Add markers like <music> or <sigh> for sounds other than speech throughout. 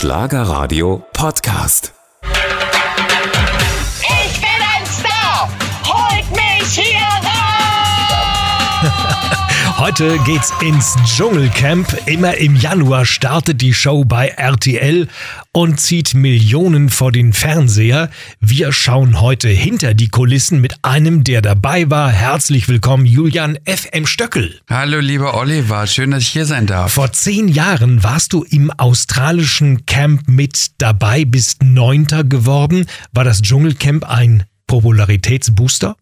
Schlagerradio Podcast. Heute geht's ins Dschungelcamp. Immer im Januar startet die Show bei RTL und zieht Millionen vor den Fernseher. Wir schauen heute hinter die Kulissen mit einem, der dabei war. Herzlich willkommen, Julian FM Stöckel. Hallo, lieber Oliver, schön, dass ich hier sein darf. Vor zehn Jahren warst du im australischen Camp mit dabei, bist Neunter geworden. War das Dschungelcamp ein Popularitätsbooster?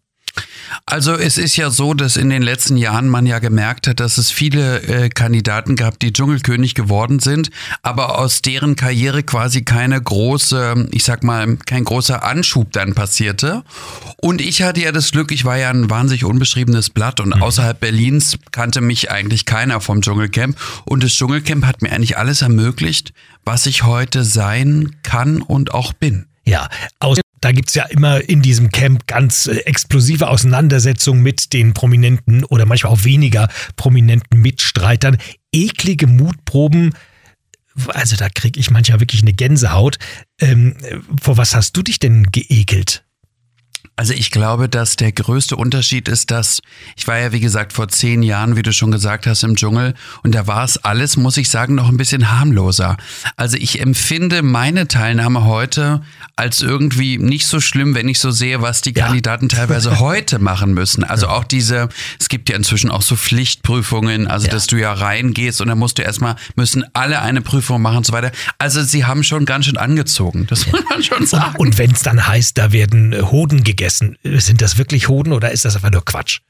Also es ist ja so, dass in den letzten Jahren man ja gemerkt hat, dass es viele äh, Kandidaten gab, die Dschungelkönig geworden sind, aber aus deren Karriere quasi keine große, ich sag mal, kein großer Anschub dann passierte. Und ich hatte ja das Glück, ich war ja ein wahnsinnig unbeschriebenes Blatt und mhm. außerhalb Berlins kannte mich eigentlich keiner vom Dschungelcamp. Und das Dschungelcamp hat mir eigentlich alles ermöglicht, was ich heute sein kann und auch bin. Ja, aus da gibt's ja immer in diesem Camp ganz äh, explosive Auseinandersetzungen mit den prominenten oder manchmal auch weniger prominenten Mitstreitern. Eklige Mutproben. Also da kriege ich manchmal wirklich eine Gänsehaut. Ähm, vor was hast du dich denn geekelt? Also ich glaube, dass der größte Unterschied ist, dass ich war ja wie gesagt vor zehn Jahren, wie du schon gesagt hast, im Dschungel und da war es alles, muss ich sagen, noch ein bisschen harmloser. Also ich empfinde meine Teilnahme heute als irgendwie nicht so schlimm, wenn ich so sehe, was die ja. Kandidaten teilweise <laughs> heute machen müssen. Also auch diese, es gibt ja inzwischen auch so Pflichtprüfungen, also ja. dass du ja reingehst und dann musst du erstmal, müssen alle eine Prüfung machen und so weiter. Also sie haben schon ganz schön angezogen, das muss man schon sagen. Und wenn es dann heißt, da werden Hoden gegessen, essen. Sind das wirklich Hoden oder ist das einfach nur Quatsch?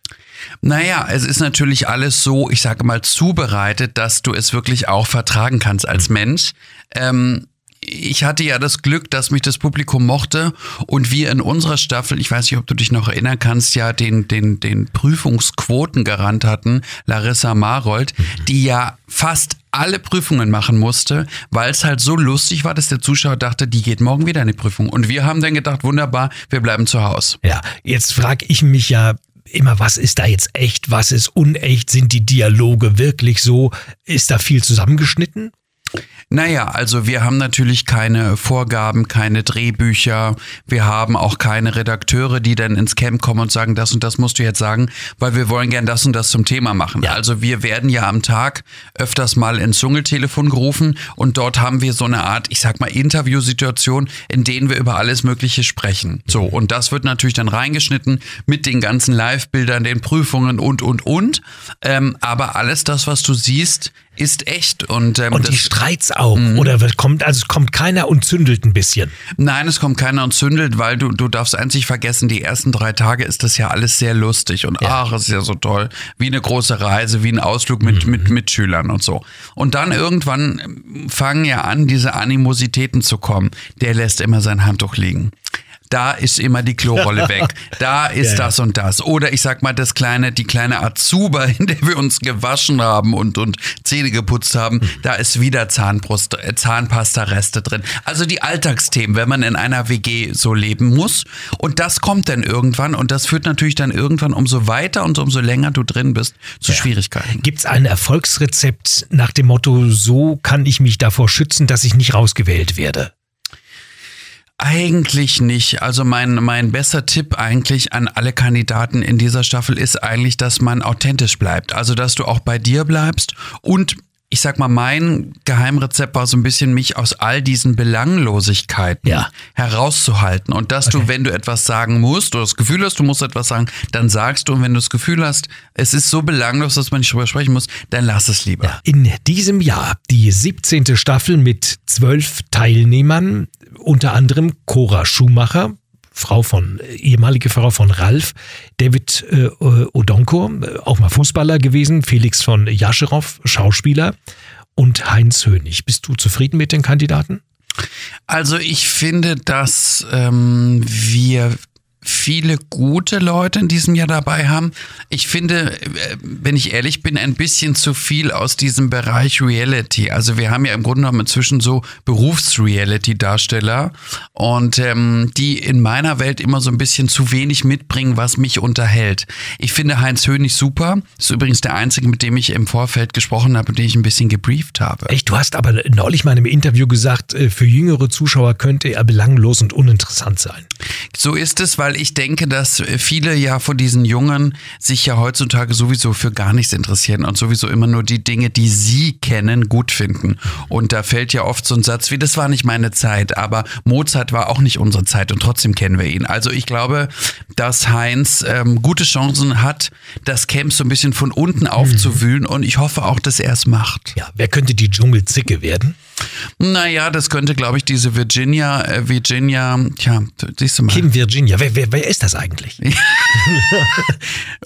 Naja, es ist natürlich alles so, ich sage mal, zubereitet, dass du es wirklich auch vertragen kannst als Mensch. Ähm, ich hatte ja das Glück, dass mich das Publikum mochte und wir in unserer Staffel, ich weiß nicht, ob du dich noch erinnern kannst, ja den, den, den Prüfungsquotengarant hatten, Larissa Marold, die ja fast alle Prüfungen machen musste, weil es halt so lustig war, dass der Zuschauer dachte, die geht morgen wieder in die Prüfung. Und wir haben dann gedacht, wunderbar, wir bleiben zu Hause. Ja, jetzt frage ich mich ja, immer, was ist da jetzt echt, was ist unecht, sind die Dialoge wirklich so, ist da viel zusammengeschnitten? Naja, also wir haben natürlich keine Vorgaben, keine Drehbücher. Wir haben auch keine Redakteure, die dann ins Camp kommen und sagen, das und das musst du jetzt sagen, weil wir wollen gern das und das zum Thema machen. Ja. Also wir werden ja am Tag öfters mal ins Dschungeltelefon gerufen und dort haben wir so eine Art, ich sag mal, Interviewsituation, in denen wir über alles Mögliche sprechen. So, und das wird natürlich dann reingeschnitten mit den ganzen Live-Bildern, den Prüfungen und, und, und. Ähm, aber alles das, was du siehst, ist echt. Und, ähm, und die Streits auch. Mhm. Oder kommt, also es kommt keiner und zündelt ein bisschen. Nein, es kommt keiner und zündelt, weil du, du darfst einzig vergessen, die ersten drei Tage ist das ja alles sehr lustig und ja. ach, es ist ja so toll. Wie eine große Reise, wie ein Ausflug mit, mhm. mit Mitschülern und so. Und dann irgendwann fangen ja an, diese Animositäten zu kommen. Der lässt immer sein Handtuch liegen da ist immer die Klorolle <laughs> weg, da ist ja, das und das. Oder ich sag mal, das kleine, die kleine Azuba, <laughs> in der wir uns gewaschen haben und, und Zähne geputzt haben, mhm. da ist wieder Zahnbrust, äh, Zahnpasta-Reste drin. Also die Alltagsthemen, wenn man in einer WG so leben muss. Und das kommt dann irgendwann und das führt natürlich dann irgendwann umso weiter und umso länger du drin bist zu ja. Schwierigkeiten. Gibt es ein Erfolgsrezept nach dem Motto, so kann ich mich davor schützen, dass ich nicht rausgewählt werde? Eigentlich nicht. Also mein, mein bester Tipp eigentlich an alle Kandidaten in dieser Staffel ist eigentlich, dass man authentisch bleibt. Also dass du auch bei dir bleibst und ich sag mal, mein Geheimrezept war so ein bisschen, mich aus all diesen Belanglosigkeiten ja. herauszuhalten. Und dass okay. du, wenn du etwas sagen musst oder das Gefühl hast, du musst etwas sagen, dann sagst du. Und wenn du das Gefühl hast, es ist so belanglos, dass man nicht drüber sprechen muss, dann lass es lieber. Ja. In diesem Jahr die 17. Staffel mit zwölf Teilnehmern, unter anderem Cora Schumacher, Frau von, ehemalige Frau von Ralf, David äh, Odonko, auch mal Fußballer gewesen, Felix von Jascherow, Schauspieler und Heinz Hönig. Bist du zufrieden mit den Kandidaten? Also ich finde, dass ähm, wir viele gute Leute in diesem Jahr dabei haben. Ich finde, äh, wenn ich ehrlich bin, ein bisschen zu viel aus diesem Bereich Reality. Also wir haben ja im Grunde genommen inzwischen so Berufs-Reality-Darsteller und ähm, die in meiner Welt immer so ein bisschen zu wenig mitbringen, was mich unterhält. Ich finde Heinz Hönig super. Ist übrigens der einzige, mit dem ich im Vorfeld gesprochen habe, den ich ein bisschen gebrieft habe. Echt, du hast aber neulich mal im Interview gesagt, äh, für jüngere Zuschauer könnte er belanglos und uninteressant sein. So ist es, weil ich denke, dass viele ja von diesen Jungen sich ja heutzutage sowieso für gar nichts interessieren und sowieso immer nur die Dinge, die sie kennen, gut finden. Und da fällt ja oft so ein Satz wie, das war nicht meine Zeit, aber Mozart war auch nicht unsere Zeit und trotzdem kennen wir ihn. Also ich glaube, dass Heinz ähm, gute Chancen hat, das Camp so ein bisschen von unten aufzuwühlen und ich hoffe auch, dass er es macht. Ja, wer könnte die Dschungelzicke werden? Naja, das könnte, glaube ich, diese Virginia, äh, Virginia, tja, siehst du mal. Kim Virginia, wer, wer, wer ist das eigentlich? <laughs>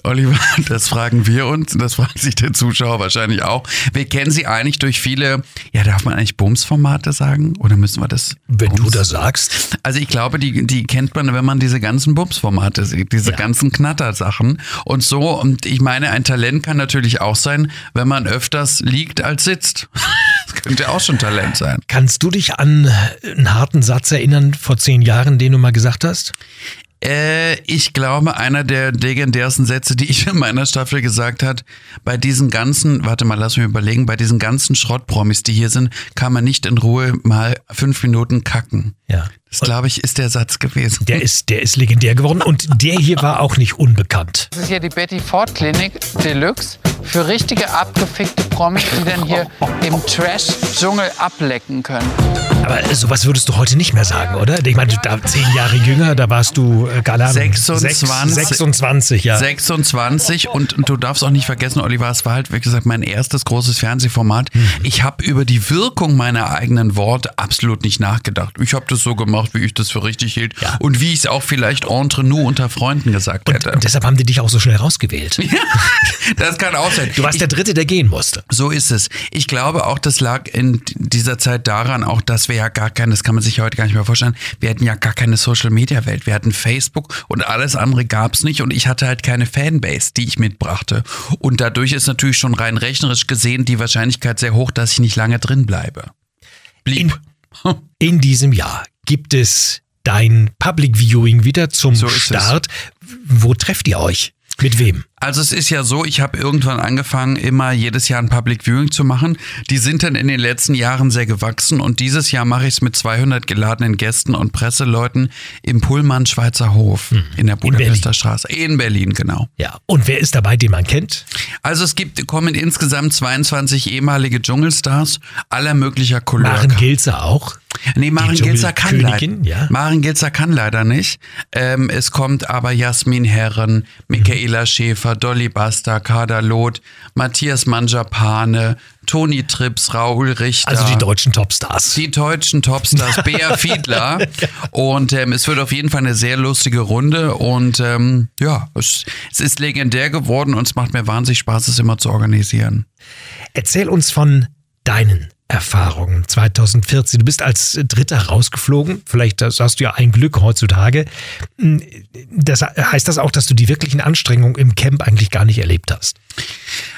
Oliver, das fragen wir uns, das fragt sich der Zuschauer wahrscheinlich auch. Wir kennen sie eigentlich durch viele, ja, darf man eigentlich Bums-Formate sagen? Oder müssen wir das? Wenn Bums? du das sagst. Also ich glaube, die, die kennt man, wenn man diese ganzen Bums-Formate sieht, diese Ja. ganzen Knattersachen und so. Und ich meine, ein Talent kann natürlich auch sein, wenn man öfters liegt als sitzt. <laughs> Das könnte auch schon Talent sein. Kannst du dich an einen harten Satz erinnern vor zehn Jahren, den du mal gesagt hast? Äh, ich glaube, einer der legendärsten Sätze, die ich in meiner Staffel gesagt hat, bei diesen ganzen, warte mal, lass mich überlegen, bei diesen ganzen Schrottpromis, die hier sind, kann man nicht in Ruhe mal fünf Minuten kacken. Ja. Das, glaube ich, ist der Satz gewesen. Der ist, der ist legendär geworden und der hier war auch nicht unbekannt. Das ist hier die Betty Ford Klinik Deluxe für richtige abgefickte Promis, die dann hier im Trash-Dschungel ablecken können. Aber sowas würdest du heute nicht mehr sagen, oder? Ich meine, da zehn Jahre jünger, da warst du, äh, Ahnung, 26. sechs- 26, ja. 26 und, und du darfst auch nicht vergessen, Oliver, es war halt, wie gesagt, mein erstes großes Fernsehformat. Mhm. Ich habe über die Wirkung meiner eigenen Worte absolut nicht nachgedacht. Ich habe das so gemacht, wie ich das für richtig hielt Ja. und wie ich es auch vielleicht entre nous unter Freunden gesagt Und, hätte. deshalb haben die dich auch so schnell rausgewählt. <laughs> das kann auch sein. Du warst der Dritte, der gehen musste. So ist es. Ich glaube auch, das lag in dieser Zeit daran, auch dass wir ja gar keine, das kann man sich ja heute gar nicht mehr vorstellen, wir hatten ja gar keine Social Media Welt. Wir hatten Facebook und alles andere gab's nicht und ich hatte halt keine Fanbase, die ich mitbrachte. Und dadurch ist natürlich schon rein rechnerisch gesehen die Wahrscheinlichkeit sehr hoch, dass ich nicht lange drin bleibe. Blieb. In diesem Jahr gibt es dein Public Viewing wieder zum So es. Start. Wo trefft ihr euch? Mit wem? Also es ist ja so, ich habe irgendwann angefangen, immer jedes Jahr ein Public Viewing zu machen. Die sind dann in den letzten Jahren sehr gewachsen und dieses Jahr mache ich es mit 200 geladenen Gästen und Presseleuten im Pullman Schweizer Hof in der Budapester Straße. In Berlin, genau. Ja. Und wer ist dabei, den man kennt? Also es gibt, kommen insgesamt 22 ehemalige Dschungelstars aller möglicher Couleur. Maren Gilzer auch. Nee, Maren Gilzer kann leider. Ja. Maren Gilzer kann leider nicht. Ähm, es kommt aber Jasmin Herren, Michaela Schäfer, Dolly Basta, Kader Loth, Matthias Manjapane, Toni Trips, Raoul Richter. Also die deutschen Topstars. Die deutschen Topstars, <laughs> Bea Fiedler. Und ähm, es wird auf jeden Fall eine sehr lustige Runde. Und ähm, ja, es, es ist legendär geworden und es macht mir wahnsinnig Spaß, es immer zu organisieren. Erzähl uns von deinen Erfahrungen 2014. Du bist als Dritter rausgeflogen. Vielleicht hast du ja ein Glück heutzutage. Das heißt das auch, dass du die wirklichen Anstrengungen im Camp eigentlich gar nicht erlebt hast?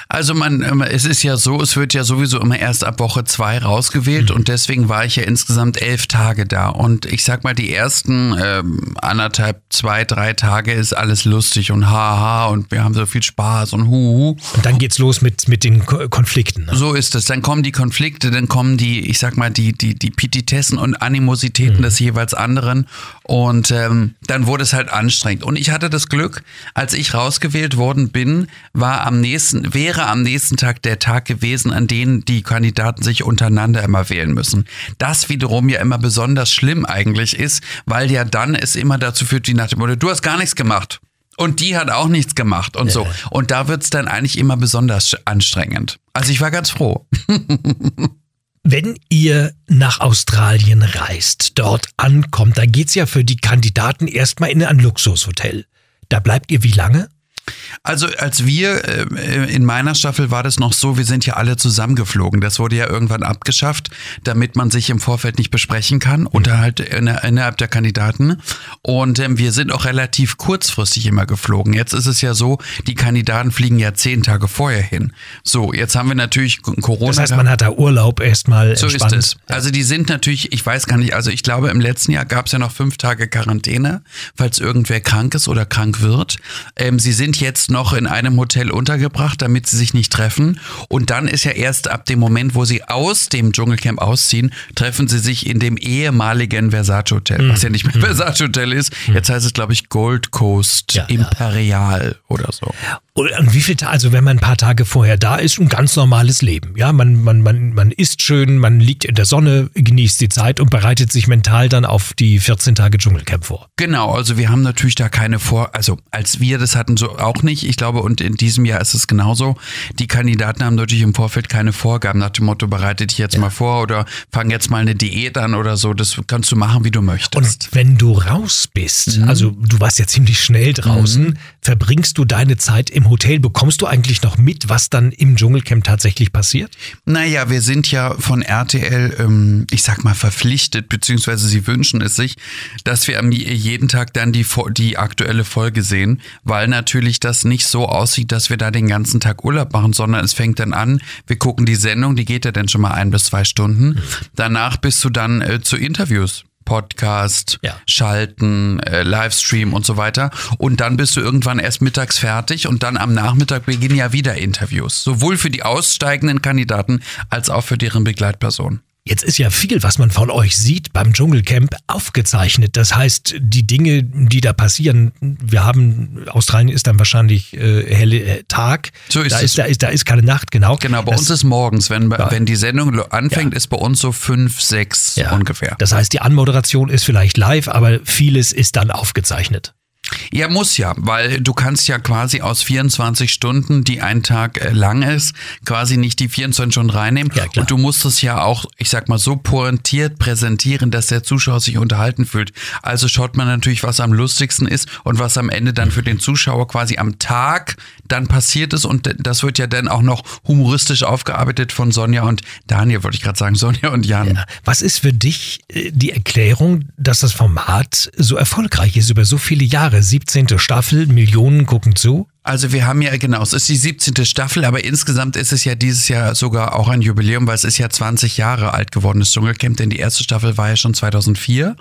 Also man, ähm, es ist ja so, es wird ja sowieso immer erst ab Woche zwei rausgewählt und deswegen war ich ja insgesamt elf Tage da. Und ich sag mal, die ersten ähm, anderthalb, zwei, drei Tage ist alles lustig und haha und wir haben so viel Spaß und huhu. Und dann geht's los mit, mit den Ko- Konflikten. Ne? So ist es. Dann kommen die Konflikte, dann kommen die, ich sag mal, die, die, die Petitessen und Animositäten des jeweils anderen. Und ähm, dann wurde es halt anstrengend. Und ich hatte das Glück, als ich rausgewählt worden bin, war am nächsten, wäre am nächsten Tag der Tag gewesen, an dem die Kandidaten sich untereinander immer wählen müssen. Das wiederum ja immer besonders schlimm eigentlich ist, weil ja dann es immer dazu führt, wie nach dem Motto, du hast gar nichts gemacht. Und die hat auch nichts gemacht und so. Und da wird's dann eigentlich immer besonders anstrengend. Also ich war ganz froh. <laughs> Wenn ihr nach Australien reist, dort ankommt, da geht's ja für die Kandidaten erstmal in ein Luxushotel. Da bleibt ihr wie lange? Also als wir äh, in meiner Staffel war das noch so, wir sind ja alle zusammengeflogen. Das wurde ja irgendwann abgeschafft, damit man sich im Vorfeld nicht besprechen kann, unterhalb innerhalb der Kandidaten. Und ähm, wir sind auch relativ kurzfristig immer geflogen. Jetzt ist es ja so, die Kandidaten fliegen ja zehn Tage vorher hin. So, jetzt haben wir natürlich Corona. Das heißt, man hat da Urlaub erstmal So ist es. Also die sind natürlich, ich weiß gar nicht, also ich glaube im letzten Jahr gab es ja noch fünf Tage Quarantäne, falls irgendwer krank ist oder krank wird. Ähm, sie sind jetzt noch in einem Hotel untergebracht, damit sie sich nicht treffen. Und dann ist ja erst ab dem Moment, wo sie aus dem Dschungelcamp ausziehen, treffen sie sich in dem ehemaligen Versace Hotel, mhm. was ja nicht mehr Versace Hotel ist. Jetzt heißt es, glaube ich, Gold Coast ja, Imperial ja. oder so. Und wie viel, also wenn man ein paar Tage vorher da ist, ein ganz normales Leben. Ja, man, man, man, man isst schön, man liegt in der Sonne, genießt die Zeit und bereitet sich mental dann auf die 14 Tage Dschungelcamp vor. Genau, also wir haben natürlich da keine Vor, also als wir das hatten, so auch nicht. Ich glaube, und in diesem Jahr ist es genauso. Die Kandidaten haben natürlich im Vorfeld keine Vorgaben nach dem Motto, bereite dich jetzt ja. mal vor oder fang jetzt mal eine Diät an oder so. Das kannst du machen, wie du möchtest. Und wenn du raus bist, mhm. also du warst ja ziemlich schnell draußen, mhm. Verbringst du deine Zeit im Hotel. Bekommst du eigentlich noch mit, was dann im Dschungelcamp tatsächlich passiert? Naja, wir sind ja von RTL, ähm, ich sag mal, verpflichtet, beziehungsweise sie wünschen es sich, dass wir jeden Tag dann die, die aktuelle Folge sehen, weil natürlich das nicht so aussieht, dass wir da den ganzen Tag Urlaub machen, sondern es fängt dann an, wir gucken die Sendung, die geht ja dann schon mal ein bis zwei Stunden. Danach bist du dann äh, zu Interviews. Podcast, ja. Schalten, äh, Livestream und so weiter. Und dann bist du irgendwann erst mittags fertig und dann am Nachmittag beginnen ja wieder Interviews. Sowohl für die aussteigenden Kandidaten als auch für deren Begleitpersonen. Jetzt ist ja viel, was man von euch sieht beim Dschungelcamp, aufgezeichnet. Das heißt, die Dinge, die da passieren, wir haben, Australien ist dann wahrscheinlich äh, helle äh, Tag. So ist da es. Ist, da, ist, da ist keine Nacht, genau. Genau, bei das, uns ist morgens, wenn, ja. wenn die Sendung anfängt, ja. ist bei uns so fünf, sechs ja. ungefähr. Das heißt, die Anmoderation ist vielleicht live, aber vieles ist dann aufgezeichnet. Ja, muss ja, weil du kannst ja quasi aus 24 Stunden, die ein Tag äh, lang ist, quasi nicht die 24 Stunden reinnehmen. Ja. Und du musst es ja auch, ich sag mal, so pointiert präsentieren, dass der Zuschauer sich unterhalten fühlt. Also schaut man natürlich, was am lustigsten ist und was am Ende dann für den Zuschauer quasi am Tag dann passiert ist. Und das wird ja dann auch noch humoristisch aufgearbeitet von Sonja und Daniel, wollte ich gerade sagen, <laughs> Sonja und Jan. Ja. Was ist für dich äh, die Erklärung, dass das Format so erfolgreich ist über so viele Jahre? Jahre, 17. Staffel, Millionen gucken zu. Also wir haben ja, genau, es ist die 17. Staffel, aber insgesamt ist es ja dieses Jahr sogar auch ein Jubiläum, weil es ist ja 20 Jahre alt geworden, das Dschungelcamp, denn die erste Staffel war ja schon 2004.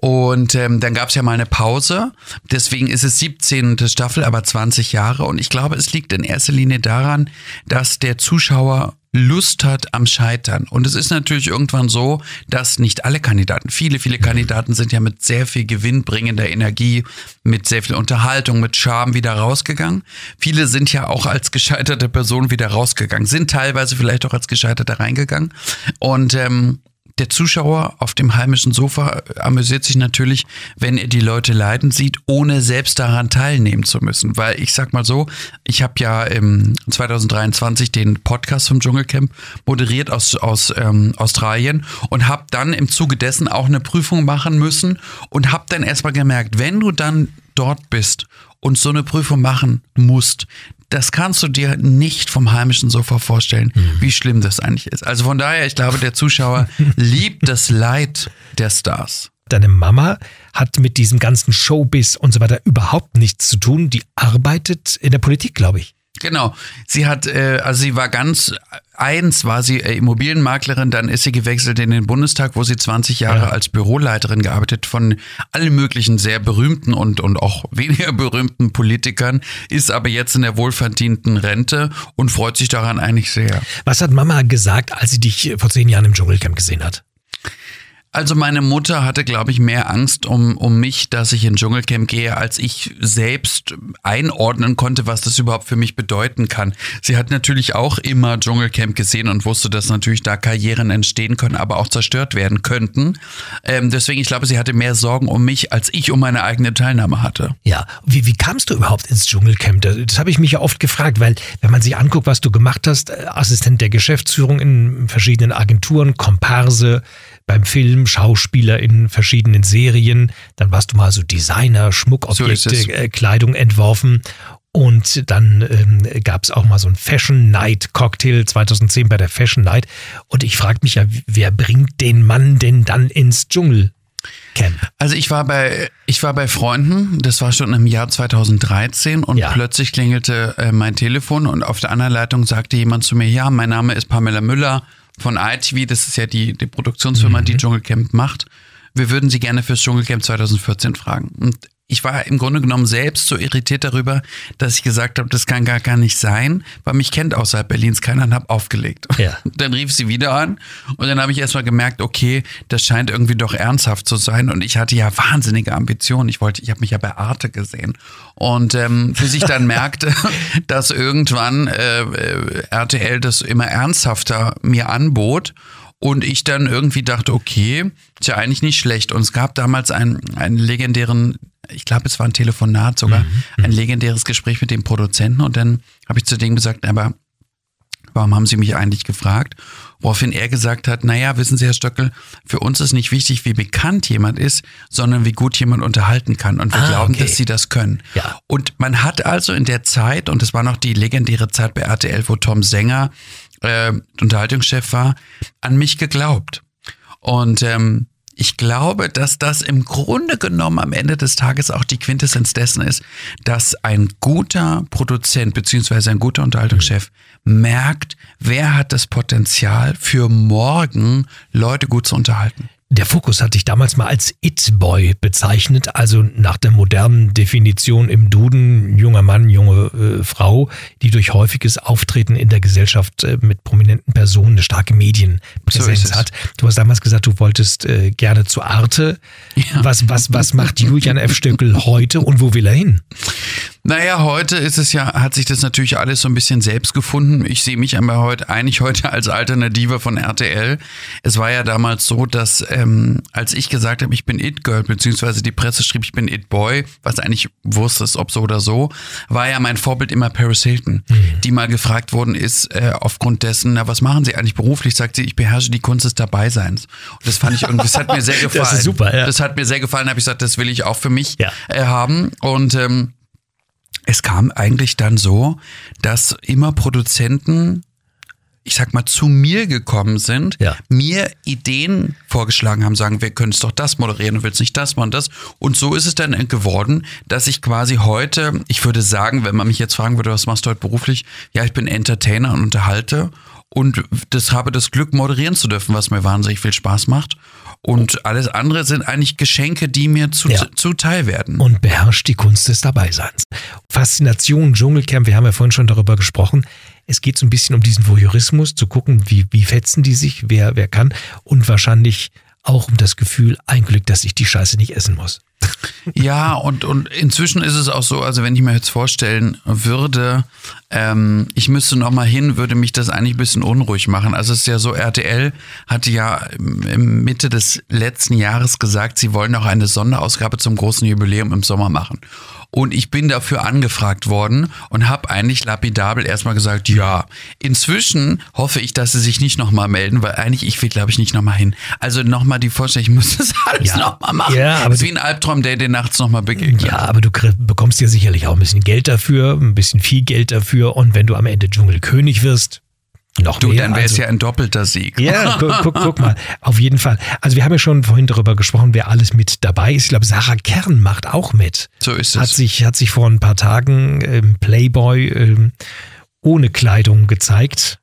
Und ähm, dann gab es ja mal eine Pause. Deswegen ist es 17. Staffel, aber 20 Jahre. Und ich glaube, es liegt in erster Linie daran, dass der Zuschauer Lust hat am Scheitern. Und es ist natürlich irgendwann so, dass nicht alle Kandidaten, viele, viele Kandidaten sind ja mit sehr viel gewinnbringender Energie, mit sehr viel Unterhaltung, mit Charme wieder rausgegangen. Viele sind ja auch als gescheiterte Person wieder rausgegangen, sind teilweise vielleicht auch als Gescheiterte reingegangen. Und ähm, der Zuschauer auf dem heimischen Sofa amüsiert sich natürlich, wenn er die Leute leiden sieht, ohne selbst daran teilnehmen zu müssen. Weil ich sag mal so, ich habe ja im 2023 den Podcast vom Dschungelcamp moderiert aus, aus ähm, Australien und habe dann im Zuge dessen auch eine Prüfung machen müssen und habe dann erstmal gemerkt, wenn du dann dort bist und so eine Prüfung machen musst, das kannst du dir nicht vom heimischen Sofa vorstellen, mhm. wie schlimm das eigentlich ist. Also von daher, ich glaube, der Zuschauer <laughs> liebt das Leid der Stars. Deine Mama hat mit diesem ganzen Showbiz und so weiter überhaupt nichts zu tun. Die arbeitet in der Politik, glaube ich. Genau. Sie hat, äh, also sie war ganz eins war sie äh, Immobilienmaklerin, dann ist sie gewechselt in den Bundestag, wo sie 20 Jahre ja. als Büroleiterin gearbeitet von allen möglichen sehr berühmten und, und auch <laughs> weniger berühmten Politikern, ist aber jetzt in der wohlverdienten Rente und freut sich daran eigentlich sehr. Was hat Mama gesagt, als sie dich vor zehn Jahren im Dschungelcamp gesehen hat? Also meine Mutter hatte, glaube ich, mehr Angst um, um mich, dass ich in Dschungelcamp gehe, als ich selbst einordnen konnte, was das überhaupt für mich bedeuten kann. Sie hat natürlich auch immer Dschungelcamp gesehen und wusste, dass natürlich da Karrieren entstehen können, aber auch zerstört werden könnten. Ähm, deswegen, ich glaube, sie hatte mehr Sorgen um mich, als ich um meine eigene Teilnahme hatte. Ja, wie, wie kamst du überhaupt ins Dschungelcamp? Das, das habe ich mich ja oft gefragt, weil wenn man sich anguckt, was du gemacht hast, äh, Assistent der Geschäftsführung in verschiedenen Agenturen, Komparse, beim Film, Schauspieler in verschiedenen Serien. Dann warst du mal so Designer, Schmuckobjekte, so äh, Kleidung entworfen. Und dann ähm, gab es auch mal so ein Fashion Night Cocktail 2010 bei der Fashion Night. Und ich frage mich ja, wer bringt den Mann denn dann ins Dschungel? Camp. Also ich war bei ich war bei Freunden, das war schon im Jahr 2013 und Ja. plötzlich klingelte äh, mein Telefon und auf der anderen Leitung sagte jemand zu mir, ja, mein Name ist Pamela Müller von ITV, das ist ja die, die Produktionsfirma, die Dschungelcamp macht. Wir würden Sie gerne fürs Dschungelcamp 2014 fragen. Und ich war im Grunde genommen selbst so irritiert darüber, dass ich gesagt habe, das kann gar, gar nicht sein, weil mich kennt außerhalb Berlins keiner und habe aufgelegt. Ja. <laughs> Dann rief sie wieder an und dann habe ich erstmal gemerkt, okay, das scheint irgendwie doch ernsthaft zu sein und ich hatte ja wahnsinnige Ambitionen. Ich wollte, ich habe mich ja bei Arte gesehen und ähm, bis ich dann <laughs> merkte, dass irgendwann äh, äh, RTL das immer ernsthafter mir anbot und ich dann irgendwie dachte, okay, ist ja eigentlich nicht schlecht. Und es gab damals einen, einen legendären, ich glaube, es war ein Telefonat sogar, ein legendäres Gespräch mit dem Produzenten. Und dann habe ich zu dem gesagt, aber warum haben Sie mich eigentlich gefragt? Woraufhin er gesagt hat, naja, wissen Sie, Herr Stöckel, für uns ist nicht wichtig, wie bekannt jemand ist, sondern wie gut jemand unterhalten kann. Und wir Ah, glauben, okay. dass Sie das können. Ja. Und man hat also in der Zeit, und das war noch die legendäre Zeit bei RTL, wo Tom Sänger äh, Unterhaltungschef war, an mich geglaubt. Und ähm, ich glaube, dass das im Grunde genommen am Ende des Tages auch die Quintessenz dessen ist, dass ein guter Produzent beziehungsweise ein guter Unterhaltungschef merkt, wer hat das Potenzial für morgen Leute gut zu unterhalten. Der Fokus hat sich damals mal als It-Boy bezeichnet, also nach der modernen Definition im Duden junger Mann, junge äh, Frau, die durch häufiges Auftreten in der Gesellschaft äh, mit prominenten Personen eine starke So Medienpräsenz es. hat. Du hast damals gesagt, du wolltest äh, gerne zu Arte. Was, was, was macht Julian F. Stöckel heute und wo will er hin? Naja, heute ist es ja, hat sich das natürlich alles so ein bisschen selbst gefunden. Ich sehe mich aber heute eigentlich heute als Alternative von RTL. Es war ja damals so, dass ähm, als ich gesagt habe, ich bin It Girl, beziehungsweise die Presse schrieb, ich bin It Boy, was eigentlich Wurst ist, ob so oder so, war ja mein Vorbild immer Paris Hilton, die mal gefragt worden ist, äh, aufgrund dessen, na, was machen Sie eigentlich beruflich? Sagt sie, ich beherrsche die Kunst des Dabeiseins. Und das fand ich irgendwie, das hat mir sehr <laughs> gefallen. ist super, ja. Das hat mir sehr gefallen, habe ich gesagt, das will ich auch für mich Ja. äh, haben. Und ähm, es kam eigentlich dann so, dass immer Produzenten, ich sag mal, zu mir gekommen sind, Ja. mir Ideen vorgeschlagen haben, sagen, wir können es doch das moderieren, du willst nicht das machen, das. Und so ist es dann geworden, dass ich quasi heute, ich würde sagen, wenn man mich jetzt fragen würde, was machst du heute beruflich? Ja, ich bin Entertainer und unterhalte und das habe das Glück, moderieren zu dürfen, was mir wahnsinnig viel Spaß macht. Und alles andere sind eigentlich Geschenke, die mir zu, Ja. zuteil werden. und beherrscht die Kunst des Dabeiseins. Faszination Dschungelcamp, wir haben ja vorhin schon darüber gesprochen. Es geht so ein bisschen um diesen Voyeurismus, zu gucken, wie, wie fetzen die sich, wer, wer kann und wahrscheinlich auch um das Gefühl, ein Glück, dass ich die Scheiße nicht essen muss. Ja, und, und inzwischen ist es auch so, also wenn ich mir jetzt vorstellen würde, ähm, ich müsste noch mal hin, würde mich das eigentlich ein bisschen unruhig machen. Also es ist ja so, RTL hatte ja im, Mitte des letzten Jahres gesagt, sie wollen auch eine Sonderausgabe zum großen Jubiläum im Sommer machen. Und ich bin dafür angefragt worden und habe eigentlich lapidabel erstmal gesagt, ja. Inzwischen hoffe ich, dass sie sich nicht nochmal melden, weil eigentlich ich will, glaube ich, nicht nochmal hin. Also nochmal die Vorstellung, ich muss das <laughs> alles Ja. nochmal machen. Ja, aber das ist wie ein Albtraum, der dir nachts nochmal begegnet. Ja, aber du bekommst ja sicherlich auch ein bisschen Geld dafür, ein bisschen viel Geld dafür und wenn du am Ende Dschungelkönig wirst, noch Du, mehr. dann wäre es also- ja ein doppelter Sieg. Ja, guck, guck, <laughs> guck mal. Auf jeden Fall. Also wir haben ja schon vorhin darüber gesprochen, wer alles mit dabei ist. Ich glaube, Sarah Kern macht auch mit. So ist Hat es. sich, hat sich vor ein paar Tagen ähm, Playboy ähm, ohne Kleidung gezeigt.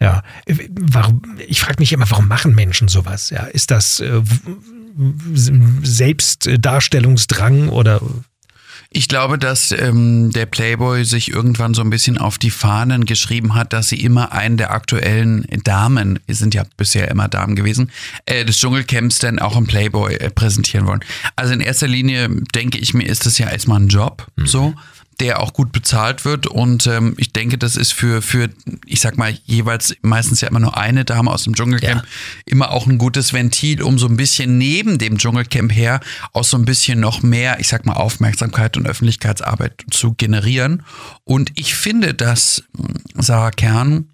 Ja, warum, ich frage mich immer, warum machen Menschen sowas? Ja, ist das äh, Selbstdarstellungsdrang oder? Ich glaube, dass ähm, der Playboy sich irgendwann so ein bisschen auf die Fahnen geschrieben hat, dass sie immer einen der aktuellen Damen, sind ja bisher immer Damen gewesen, äh, des Dschungelcamps dann auch im Playboy äh, präsentieren wollen. Also in erster Linie denke ich mir, ist das ja erstmal ein Job, so der auch gut bezahlt wird und ähm, ich denke, das ist für, für, ich sag mal, jeweils meistens ja immer nur eine Dame aus dem Dschungelcamp Ja. immer auch ein gutes Ventil, um so ein bisschen neben dem Dschungelcamp her auch so ein bisschen noch mehr, ich sag mal, Aufmerksamkeit und Öffentlichkeitsarbeit zu generieren. Und ich finde, dass mh, Sarah Kern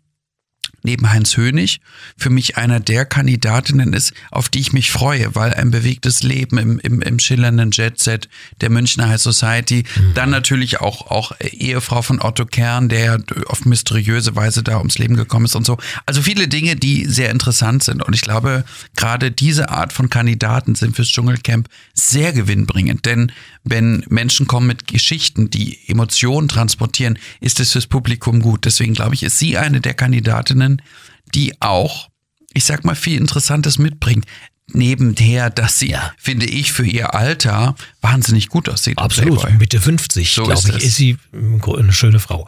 neben Heinz Hönig für mich einer der Kandidatinnen ist, auf die ich mich freue, weil ein bewegtes Leben im, im, im schillernden Jetset der Münchner High Society, mhm. dann natürlich auch, auch Ehefrau von Otto Kern, der auf mysteriöse Weise da ums Leben gekommen ist und so. Also viele Dinge, die sehr interessant sind. Und ich glaube, gerade diese Art von Kandidaten sind fürs Dschungelcamp sehr gewinnbringend. Denn wenn Menschen kommen mit Geschichten, die Emotionen transportieren, ist es fürs Publikum gut. Deswegen glaube ich, ist sie eine der Kandidatinnen, die auch, ich sag mal, viel Interessantes mitbringt. Nebenher, dass sie, ja. finde ich, für ihr Alter wahnsinnig gut aussieht. Absolut, Mitte 50, so glaube ich, ist sie eine schöne Frau.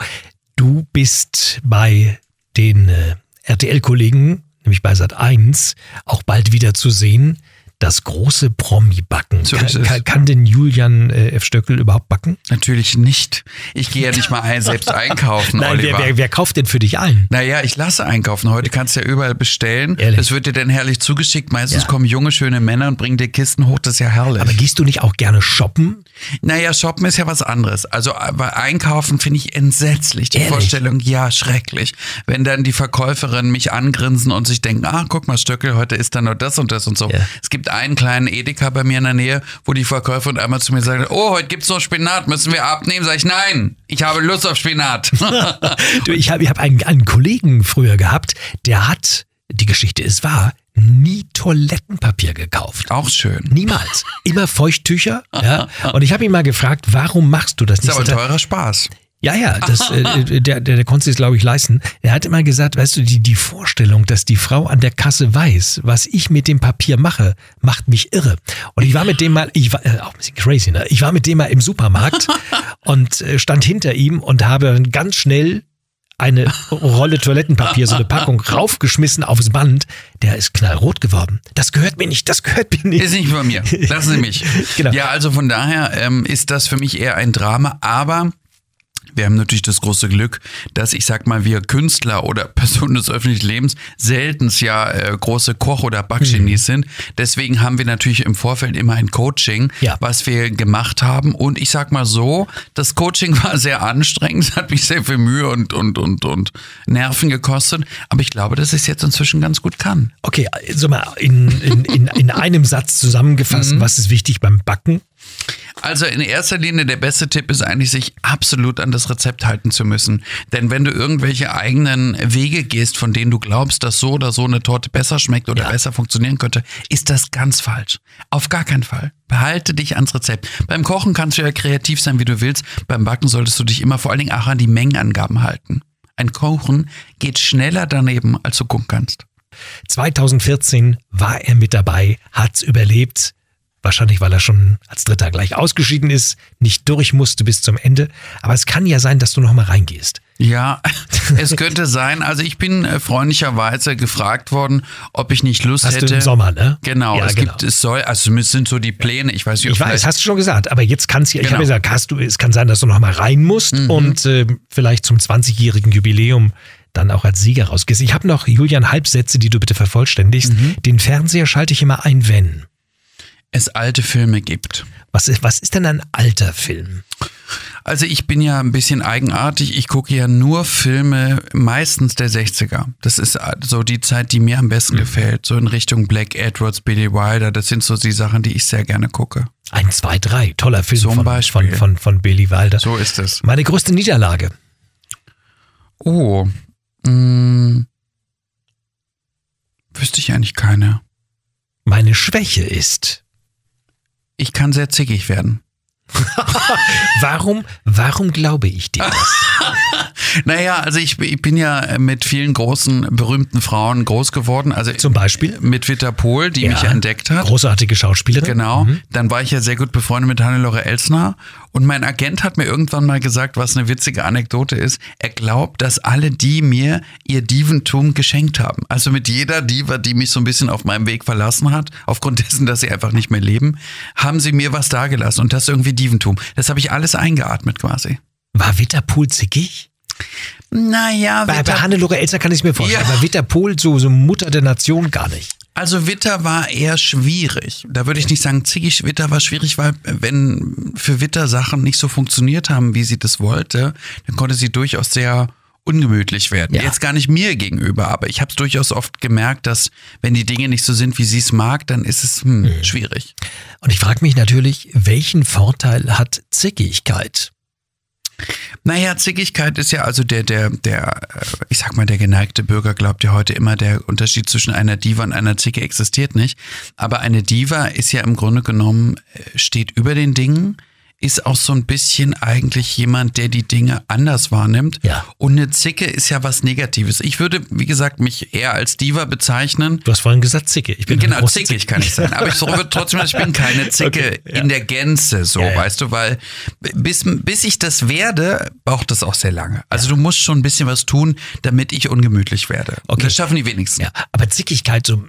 Du bist bei den äh, RTL-Kollegen, nämlich bei Sat 1, auch bald wieder zu sehen das große Promi-Backen. So kann, kann, denn Julian äh, F. Stöckel überhaupt backen? Natürlich nicht. Ich gehe ja nicht mal ein, selbst <laughs> einkaufen, Nein, Oliver. Wer, wer, wer, kauft denn für dich ein? Naja, ich lasse einkaufen. Heute kannst du ja überall bestellen. Ehrlich? Das wird dir dann herrlich zugeschickt. Meistens ja. kommen junge, schöne Männer und bringen dir Kisten hoch. Das ist ja herrlich. Aber gehst du nicht auch gerne shoppen? Naja, shoppen ist ja was anderes. Also einkaufen finde ich entsetzlich. Die Ehrlich? Vorstellung, ja, schrecklich. Wenn dann die Verkäuferin mich angrinsen und sich denken, ah, guck mal, Stöckel, heute ist da nur das und das und so. Ja. Es gibt gibt einen kleinen Edeka bei mir in der Nähe, wo die Verkäuferin einmal zu mir sagt, oh, heute gibt's noch Spinat, müssen wir abnehmen? Sag ich, nein, ich habe Lust auf Spinat. <laughs> <laughs> du, ich habe ich hab einen, einen Kollegen früher gehabt, der hat, die Geschichte ist wahr, nie Toilettenpapier gekauft. Auch schön. Niemals. Immer Feuchttücher. ja. <laughs> Und ich habe ihn mal gefragt, warum machst du das nicht? Das ist aber ein teurer Spaß. Ja, ja, das, <laughs> äh, äh, der, der, der konnte es, glaube ich, leisten. Er hat immer gesagt, weißt du, die, die Vorstellung, dass die Frau an der Kasse weiß, was ich mit dem Papier mache, macht mich irre. Und ich war mit dem mal, ich war, äh, auch ein bisschen crazy, ne? Ich war mit dem mal im Supermarkt <laughs> und äh, stand hinter ihm und habe ganz schnell eine Rolle Toilettenpapier, so eine Packung <laughs> raufgeschmissen aufs Band, der ist knallrot geworden. Das gehört mir nicht, das gehört mir nicht. Ist nicht von mir. Lassen Sie mich. genau. Ja, also von daher ähm, ist das für mich eher ein Drama, aber wir haben natürlich das große Glück, dass ich sag mal, wir Künstler oder <laughs> Personen des öffentlichen Lebens seltens ja äh, große Koch- oder Backgenies mhm. sind. Deswegen haben wir natürlich im Vorfeld immer ein Coaching, ja. was wir gemacht haben. Und ich sag mal so, das Coaching <laughs> war sehr anstrengend, hat mich sehr viel Mühe und, und, und, und Nerven gekostet. Aber ich glaube, dass ich es jetzt inzwischen ganz gut kann. Okay, also mal in, in, in, in einem Satz zusammengefasst, mhm. was ist wichtig beim Backen? Also in erster Linie der beste Tipp ist eigentlich, sich absolut an das Rezept halten zu müssen. Denn wenn du irgendwelche eigenen Wege gehst, von denen du glaubst, dass so oder so eine Torte besser schmeckt oder ja. besser funktionieren könnte, ist das ganz falsch. Auf gar keinen Fall. Behalte dich ans Rezept. Beim Kochen kannst du ja kreativ sein, wie du willst. Beim Backen solltest du dich immer vor allen Dingen auch an die Mengenangaben halten. Ein Kochen geht schneller daneben, als du gucken kannst. 2014 war er mit dabei, hat's überlebt. Wahrscheinlich, weil er schon als Dritter gleich ausgeschieden ist, nicht durch musste bis zum Ende. Aber es kann ja sein, dass du noch mal reingehst. Ja, <laughs> es könnte sein. Also ich bin äh, freundlicherweise gefragt worden, ob ich nicht Lust hast hätte. Du im Sommer, ne? Genau, ja, es genau. gibt, es soll, also es sind so die Pläne. Ich weiß nicht, Ich weiß, hast du schon gesagt. Aber jetzt kannst du, genau. ich habe gesagt, hast du, es kann sein, dass du noch mal rein musst mhm. und äh, vielleicht zum 20-jährigen Jubiläum dann auch als Sieger rausgehst. Ich habe noch Julian Halbsätze, die du bitte vervollständigst. Mhm. Den Fernseher schalte ich immer ein, wenn es alte Filme gibt. Was ist, was ist denn ein alter Film? Also ich bin ja ein bisschen eigenartig. Ich gucke ja nur Filme meistens der 60er. Das ist so die Zeit, die mir am besten mhm. gefällt. So in Richtung Black Edwards, Billy Wilder. Das sind so die Sachen, die ich sehr gerne gucke. Ein, zwei, drei. Toller Film Zum von, Beispiel. Von, von, von Billy Wilder. So ist es. Meine größte Niederlage. Oh. Mh, hm. wüsste ich eigentlich keine. Meine Schwäche ist ich kann sehr zickig werden. <laughs> warum, warum glaube ich dir das? <laughs> naja, also ich, ich, bin ja mit vielen großen, berühmten Frauen groß geworden. Also Zum Beispiel? Mit Vita Pohl, die ja, mich entdeckt hat. Großartige Schauspielerin. Genau. Mhm. Dann war ich ja sehr gut befreundet mit Hannelore Elsner und mein Agent hat mir irgendwann mal gesagt, was eine witzige Anekdote ist. Er glaubt, dass alle die mir ihr Diventum geschenkt haben. Also mit jeder Diva, die mich so ein bisschen auf meinem Weg verlassen hat, aufgrund <laughs> dessen, dass sie einfach nicht mehr leben, haben sie mir was dagelassen. Und das irgendwie Diventum. Das habe ich alles eingeatmet quasi. War Witterpool zickig? Naja, bei, bei Hannelore Elster kann ich es mir vorstellen, ja. aber Witterpool, so, so Mutter der Nation, gar nicht. Also Witter war eher schwierig. Da würde ich nicht sagen zickig. Witter war schwierig, weil wenn für Witter Sachen nicht so funktioniert haben, wie sie das wollte, dann konnte sie durchaus sehr ungemütlich werden. Ja. Jetzt gar nicht mir gegenüber, aber ich habe es durchaus oft gemerkt, dass wenn die Dinge nicht so sind, wie sie es mag, dann ist es hm, Mhm. schwierig. Und ich frage mich natürlich, welchen Vorteil hat Zickigkeit? Naja, Zickigkeit ist ja also der, der, der, äh, ich sag mal, der geneigte Bürger glaubt ja heute immer, der Unterschied zwischen einer Diva und einer Zicke existiert nicht. Aber eine Diva ist ja im Grunde genommen, äh, steht über den Dingen, ist auch so ein bisschen eigentlich jemand, der die Dinge anders wahrnimmt. Ja. Und eine Zicke ist ja was Negatives. Ich würde, wie gesagt, mich eher als Diva bezeichnen. Du hast vorhin gesagt Zicke. Ich bin Genau, zickig Zicke. kann ich sein. Aber ich würde trotzdem, ich bin keine <laughs> Zicke Okay, ja. in der Gänze, so, Ja, weißt du, weil bis, bis ich das werde, braucht das auch sehr lange. Also du musst schon ein bisschen was tun, damit ich ungemütlich werde. Und Okay. Das schaffen die wenigsten. Ja, aber Zickigkeit, so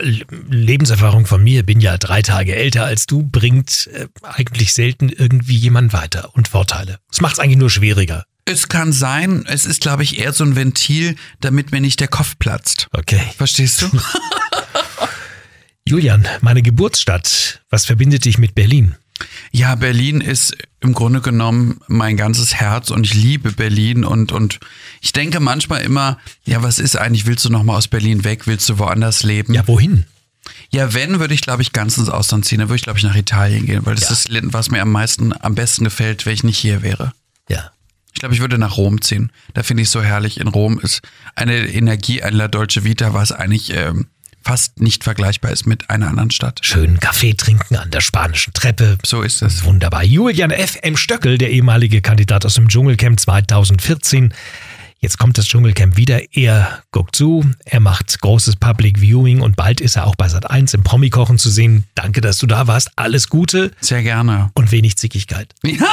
Lebenserfahrung von mir, bin ja drei Tage älter als du, bringt äh, eigentlich selten irgendwie jemand weiter und Vorteile. Es macht es eigentlich nur schwieriger. Es kann sein, es ist, glaube ich, eher so ein Ventil, damit mir nicht der Kopf platzt. Okay. Verstehst du? <laughs> Julian, meine Geburtsstadt, was verbindet dich mit Berlin? Ja, Berlin ist im Grunde genommen mein ganzes Herz und ich liebe Berlin und, und ich denke manchmal immer, ja, was ist eigentlich, willst du nochmal aus Berlin weg, willst du woanders leben? Ja, wohin? Ja, wenn, würde ich, glaube ich, ganz ins Ausland ziehen. Dann würde ich, glaube ich, nach Italien gehen, weil das Ja. ist, was mir am meisten, am besten gefällt, wenn ich nicht hier wäre. Ja. Ich glaube, ich würde nach Rom ziehen. Da finde ich es so herrlich. In Rom ist eine Energie, eine La Dolce Vita, was eigentlich ähm, fast nicht vergleichbar ist mit einer anderen Stadt. Schön Kaffee trinken an der spanischen Treppe. So ist es. Wunderbar. Julian F. M. Stöckel, der ehemalige Kandidat aus dem Dschungelcamp 2014. Jetzt kommt das Dschungelcamp wieder, er guckt zu, er macht großes Public Viewing und bald ist er auch bei Sat1 im Promi-Kochen zu sehen. Danke, dass du da warst. Alles Gute. Sehr gerne. Und wenig Zickigkeit. <laughs> Ja.